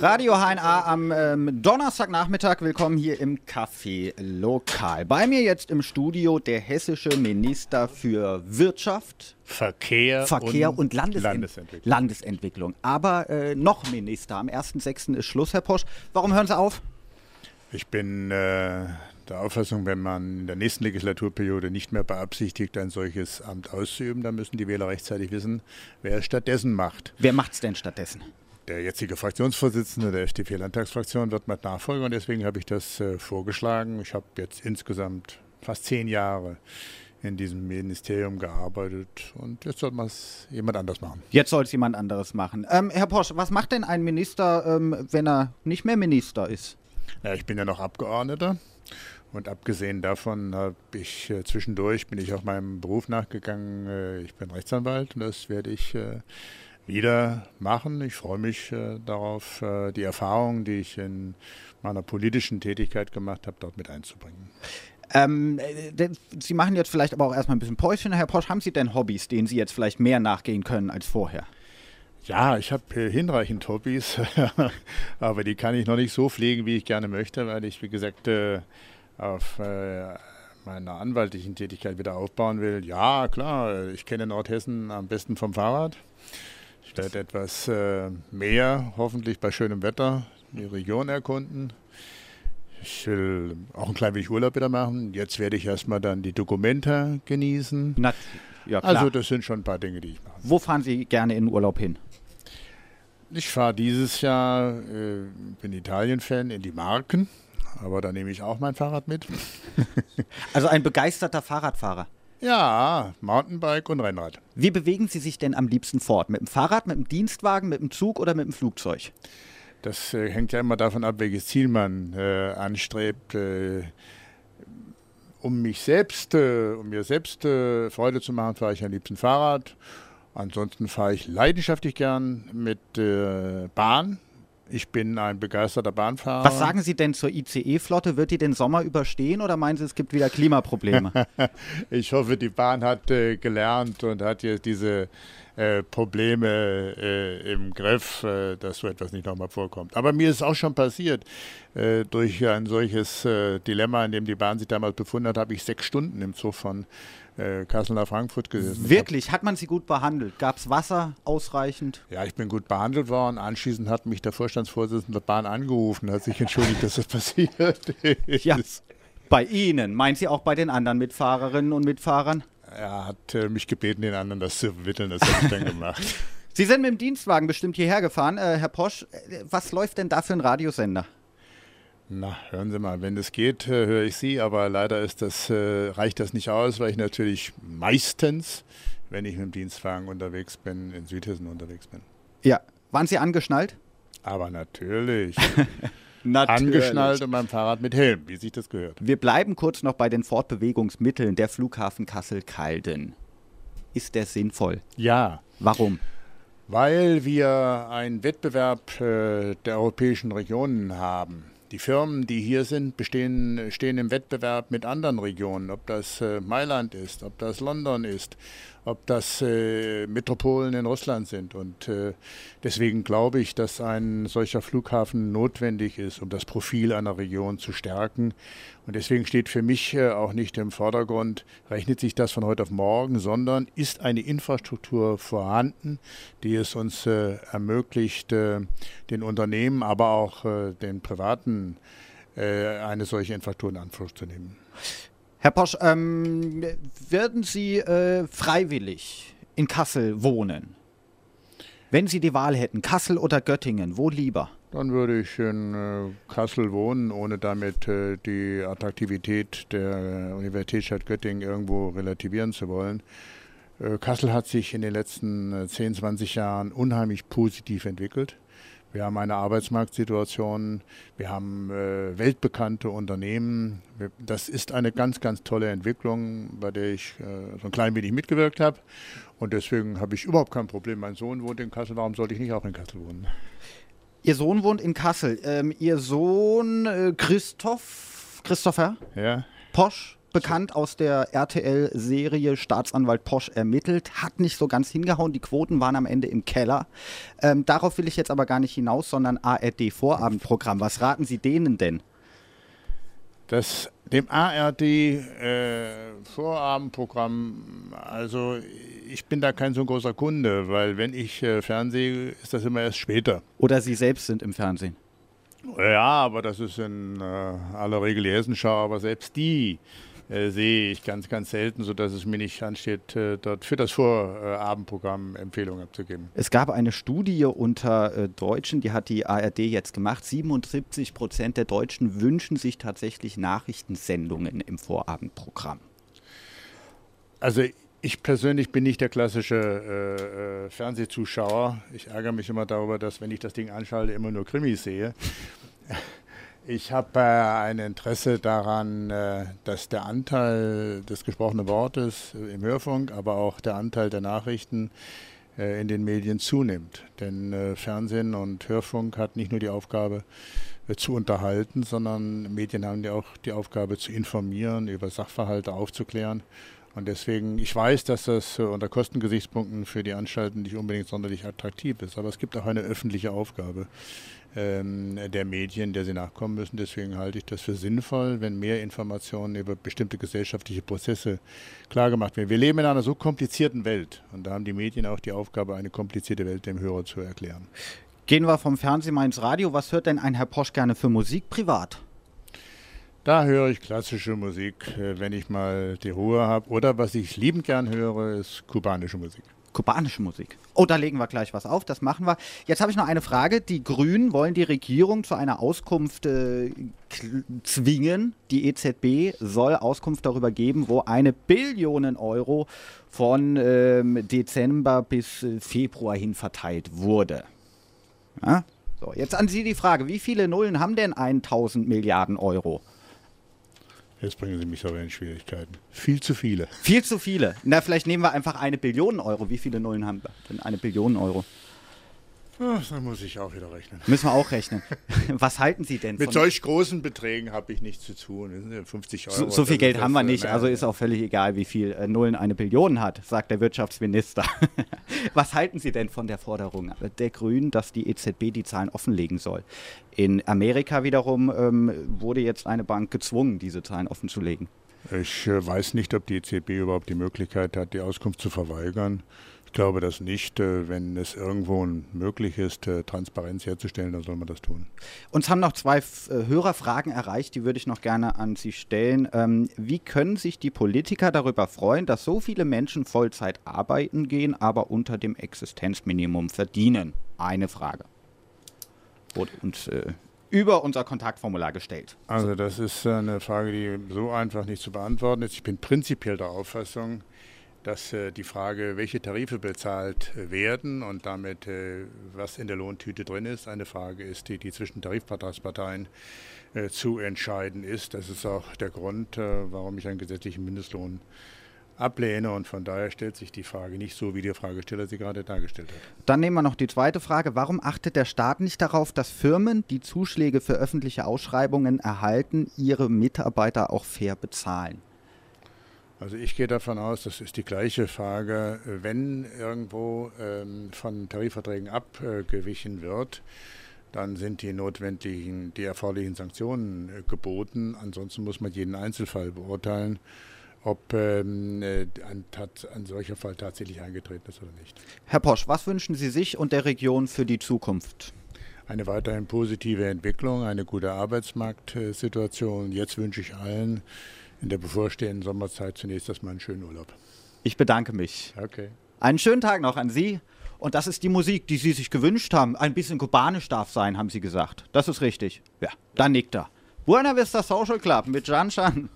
Radio HNA am ähm, Donnerstagnachmittag. Willkommen hier im Café Lokal. Bei mir jetzt im Studio der hessische Minister für Wirtschaft, Verkehr, Verkehr und, und Landesent Landesentwicklung. Landesentwicklung. Aber äh, noch Minister. Am 1.6. ist Schluss, Herr Posch. Warum hören Sie auf? Ich bin äh, der Auffassung, wenn man in der nächsten Legislaturperiode nicht mehr beabsichtigt, ein solches Amt auszuüben, dann müssen die Wähler rechtzeitig wissen, wer es stattdessen macht. Wer macht's denn stattdessen? Der jetzige Fraktionsvorsitzende der FDP-Landtagsfraktion wird mein Nachfolger und deswegen habe ich das äh, vorgeschlagen. Ich habe jetzt insgesamt fast zehn Jahre in diesem Ministerium gearbeitet und jetzt soll man es jemand anders machen. Jetzt soll es jemand anderes machen. Ähm, Herr Posch, was macht denn ein Minister, ähm, wenn er nicht mehr Minister ist? Ja, ich bin ja noch Abgeordneter und abgesehen davon habe ich äh, zwischendurch bin ich auch meinem Beruf nachgegangen. Äh, ich bin Rechtsanwalt und das werde ich äh, wieder machen. Ich freue mich äh, darauf, äh, die Erfahrungen, die ich in meiner politischen Tätigkeit gemacht habe, dort mit einzubringen. Ähm, äh, Sie machen jetzt vielleicht aber auch erstmal ein bisschen Päuschen, Herr Posch. Haben Sie denn Hobbys, denen Sie jetzt vielleicht mehr nachgehen können als vorher? Ja, ich habe äh, hinreichend Hobbys, aber die kann ich noch nicht so pflegen, wie ich gerne möchte, weil ich, wie gesagt, äh, auf meiner anwaltlichen Tätigkeit wieder aufbauen will. Ja, klar, ich kenne Nordhessen am besten vom Fahrrad. Ich werde etwas äh, mehr, hoffentlich bei schönem Wetter, die Region erkunden. Ich will auch ein klein wenig Urlaub wieder machen. Jetzt werde ich erstmal dann die Dokumente genießen. Na, ja. Also das sind schon ein paar Dinge, die ich mache. Wo fahren Sie gerne in den Urlaub hin? Ich fahre dieses Jahr, äh, bin Italien-Fan, in die Marken. Aber da nehme ich auch mein Fahrrad mit. Also ein begeisterter Fahrradfahrer. Ja, Mountainbike und Rennrad. Wie bewegen Sie sich denn am liebsten fort? Mit dem Fahrrad, mit dem Dienstwagen, mit dem Zug oder mit dem Flugzeug? Das äh, hängt ja immer davon ab, welches Ziel man äh, anstrebt. Äh, um mich selbst, äh, um mir selbst äh, Freude zu machen, fahre ich am liebsten Fahrrad. Ansonsten fahre ich leidenschaftlich gern mit äh, Bahn. Ich bin ein begeisterter Bahnfahrer. Was sagen Sie denn zur ICE-Flotte? Wird die den Sommer überstehen oder meinen Sie, es gibt wieder Klimaprobleme? Ich hoffe, die Bahn hat äh, gelernt und hat jetzt diese äh, Probleme äh, im Griff, äh, dass so etwas nicht nochmal vorkommt. Aber mir ist auch schon passiert, äh, durch ein solches äh, Dilemma, in dem die Bahn sich damals befunden hat, habe ich sechs Stunden im Zug von äh, Kassel nach Frankfurt gesessen. Wirklich? Hat man Sie gut behandelt? Gab es Wasser ausreichend? Ja, ich bin gut behandelt worden. Anschließend hat mich der Vorstandsvorsitzende der Bahn angerufen, hat sich entschuldigt, dass das passiert ist. Ja. Bei Ihnen? Meinen Sie auch bei den anderen Mitfahrerinnen und Mitfahrern? Er hat äh, mich gebeten, den anderen das zu vermitteln. Das habe ich dann gemacht. Sie sind mit dem Dienstwagen bestimmt hierher gefahren. Äh, Herr Posch, äh, was läuft denn da für ein Radiosender? Na, hören Sie mal, wenn es geht, äh, höre ich Sie, aber leider ist das, äh, reicht das nicht aus, weil ich natürlich meistens, wenn ich mit dem Dienstwagen unterwegs bin, in Südhessen unterwegs bin. Ja. Waren Sie angeschnallt? Aber natürlich, Natürlich. angeschnallt und beim Fahrrad mit Helm, wie sich das gehört. Wir bleiben kurz noch bei den Fortbewegungsmitteln der Flughafen Kassel-Calden. Ist der sinnvoll? Ja, Warum? weil wir einen Wettbewerb äh, der europäischen Regionen haben. Die Firmen, die hier sind, bestehen, stehen im Wettbewerb mit anderen Regionen, ob das äh, Mailand ist, ob das London ist, ob das äh, Metropolen in Russland sind. Und äh, deswegen glaube ich, dass ein solcher Flughafen notwendig ist, um das Profil einer Region zu stärken. Und deswegen steht für mich äh, auch nicht im Vordergrund, rechnet sich das von heute auf morgen, sondern ist eine Infrastruktur vorhanden, die es uns äh, ermöglicht, äh, den Unternehmen, aber auch äh, den Privaten äh, eine solche Infrastruktur in Anspruch zu nehmen. Herr Posch, ähm, würden Sie äh, freiwillig in Kassel wohnen? Wenn Sie die Wahl hätten, Kassel oder Göttingen, wo lieber? Dann würde ich in äh, Kassel wohnen, ohne damit äh, die Attraktivität der Universitätsstadt Göttingen irgendwo relativieren zu wollen. Äh, Kassel hat sich in den letzten äh, 10, 20 Jahren unheimlich positiv entwickelt. Wir haben eine Arbeitsmarktsituation, wir haben äh, weltbekannte Unternehmen. Das ist eine ganz, ganz tolle Entwicklung, bei der ich äh, so ein klein wenig mitgewirkt habe. Und deswegen habe ich überhaupt kein Problem. Mein Sohn wohnt in Kassel, warum sollte ich nicht auch in Kassel wohnen? Ihr Sohn wohnt in Kassel. Ähm, Ihr Sohn äh, Christoph, Christopher Ja, Posch bekannt aus der RTL-Serie Staatsanwalt Posch ermittelt, hat nicht so ganz hingehauen. Die Quoten waren am Ende im Keller. Ähm, darauf will ich jetzt aber gar nicht hinaus, sondern ARD-Vorabendprogramm. Was raten Sie denen denn? Das, dem ARD-Vorabendprogramm, äh, also ich bin da kein so großer Kunde, weil wenn ich äh, fernsehe, ist das immer erst später. Oder Sie selbst sind im Fernsehen? Ja, aber das ist in äh, aller Regel die Hessenschau, aber selbst die äh, sehe ich ganz, ganz selten, sodass es mir nicht ansteht, äh, dort für das Vorabendprogramm Empfehlungen abzugeben. Es gab eine Studie unter äh, Deutschen, die hat die ARD jetzt gemacht. 77 Prozent der Deutschen wünschen sich tatsächlich Nachrichtensendungen im Vorabendprogramm. Also ich persönlich bin nicht der klassische äh, äh, Fernsehzuschauer. Ich ärgere mich immer darüber, dass wenn ich das Ding anschalte, immer nur Krimis sehe. Ich habe äh, ein Interesse daran, äh, dass der Anteil des gesprochenen Wortes im Hörfunk, aber auch der Anteil der Nachrichten äh, in den Medien zunimmt. Denn äh, Fernsehen und Hörfunk hat nicht nur die Aufgabe zu unterhalten, sondern Medien haben ja auch die Aufgabe zu informieren, über Sachverhalte aufzuklären und deswegen, ich weiß, dass das äh, unter Kostengesichtspunkten für die Anstalten nicht unbedingt sonderlich attraktiv ist, aber es gibt auch eine öffentliche Aufgabe ähm, der Medien, der sie nachkommen müssen. Deswegen halte ich das für sinnvoll, wenn mehr Informationen über bestimmte gesellschaftliche Prozesse klargemacht werden. Wir leben in einer so komplizierten Welt und da haben die Medien auch die Aufgabe, eine komplizierte Welt dem Hörer zu erklären. Gehen wir vom Fernsehen mal ins Radio. Was hört denn ein Herr Posch gerne für Musik privat? Da höre ich klassische Musik, äh, wenn ich mal die Ruhe habe. Oder was ich liebend gern höre, ist kubanische Musik. Kubanische Musik. Oh, da legen wir gleich was auf, das machen wir. Jetzt habe ich noch eine Frage. Die Grünen wollen die Regierung zu einer Auskunft äh, zwingen. Die EZB soll Auskunft darüber geben, wo eine Billion Euro von ähm, Dezember bis äh, Februar hin verteilt wurde. Ja? So, jetzt an Sie die Frage, wie viele Nullen haben denn 1000 Milliarden Euro? Jetzt bringen Sie mich aber in Schwierigkeiten. Viel zu viele. Viel zu viele. Na, vielleicht nehmen wir einfach eine Billion Euro. Wie viele Nullen haben wir denn? Eine Billion Euro. Ach, dann muss ich auch wieder rechnen. Müssen wir auch rechnen. Was halten Sie denn? Mit solch großen Beträgen habe ich nichts zu tun. 50 Euro. So, so viel Geld haben wir nicht. Also ist auch völlig egal, wie viel äh, Nullen eine Billion hat, sagt der Wirtschaftsminister. Was halten Sie denn von der Forderung der Grünen, dass die EZB die Zahlen offenlegen soll? In Amerika wiederum ähm, wurde jetzt eine Bank gezwungen, diese Zahlen offenzulegen. Ich äh, weiß nicht, ob die EZB überhaupt die Möglichkeit hat, die Auskunft zu verweigern. Ich glaube das nicht. Äh, wenn es irgendwo möglich ist, äh, Transparenz herzustellen, dann soll man das tun. Uns haben noch zwei äh, Hörerfragen erreicht, die würde ich noch gerne an Sie stellen. Ähm, wie können sich die Politiker darüber freuen, dass so viele Menschen Vollzeit arbeiten gehen, aber unter dem Existenzminimum verdienen? Eine Frage. Wurde uns über unser Kontaktformular gestellt. Also das ist eine Frage, die so einfach nicht zu beantworten ist. Ich bin prinzipiell der Auffassung, dass äh, die Frage, welche Tarife bezahlt äh, werden und damit äh, was in der Lohntüte drin ist, eine Frage ist, die, die zwischen Tarifvertragsparteien äh, zu entscheiden ist. Das ist auch der Grund, äh, warum ich einen gesetzlichen Mindestlohn ablehne und von daher stellt sich die Frage nicht so, wie der Fragesteller sie gerade dargestellt hat. Dann nehmen wir noch die zweite Frage. Warum achtet der Staat nicht darauf, dass Firmen, die Zuschläge für öffentliche Ausschreibungen erhalten, ihre Mitarbeiter auch fair bezahlen? Also ich gehe davon aus, das ist die gleiche Frage, wenn irgendwo ähm, von Tarifverträgen abgewichen wird, dann sind die notwendigen, die erforderlichen Sanktionen äh, geboten. Ansonsten muss man jeden Einzelfall beurteilen, ob ähm, äh, ein, ein solcher Fall tatsächlich eingetreten ist oder nicht. Herr Posch, was wünschen Sie sich und der Region für die Zukunft? Eine weiterhin positive Entwicklung, eine gute Arbeitsmarktsituation. Jetzt wünsche ich allen, in der bevorstehenden Sommerzeit zunächst erstmal einen schönen Urlaub. Ich bedanke mich. Okay. Einen schönen Tag noch an Sie. Und das ist die Musik, die Sie sich gewünscht haben. Ein bisschen kubanisch darf sein, haben Sie gesagt. Das ist richtig. Ja, dann nickt er. Buena Vista Social Club mit Jan Chan.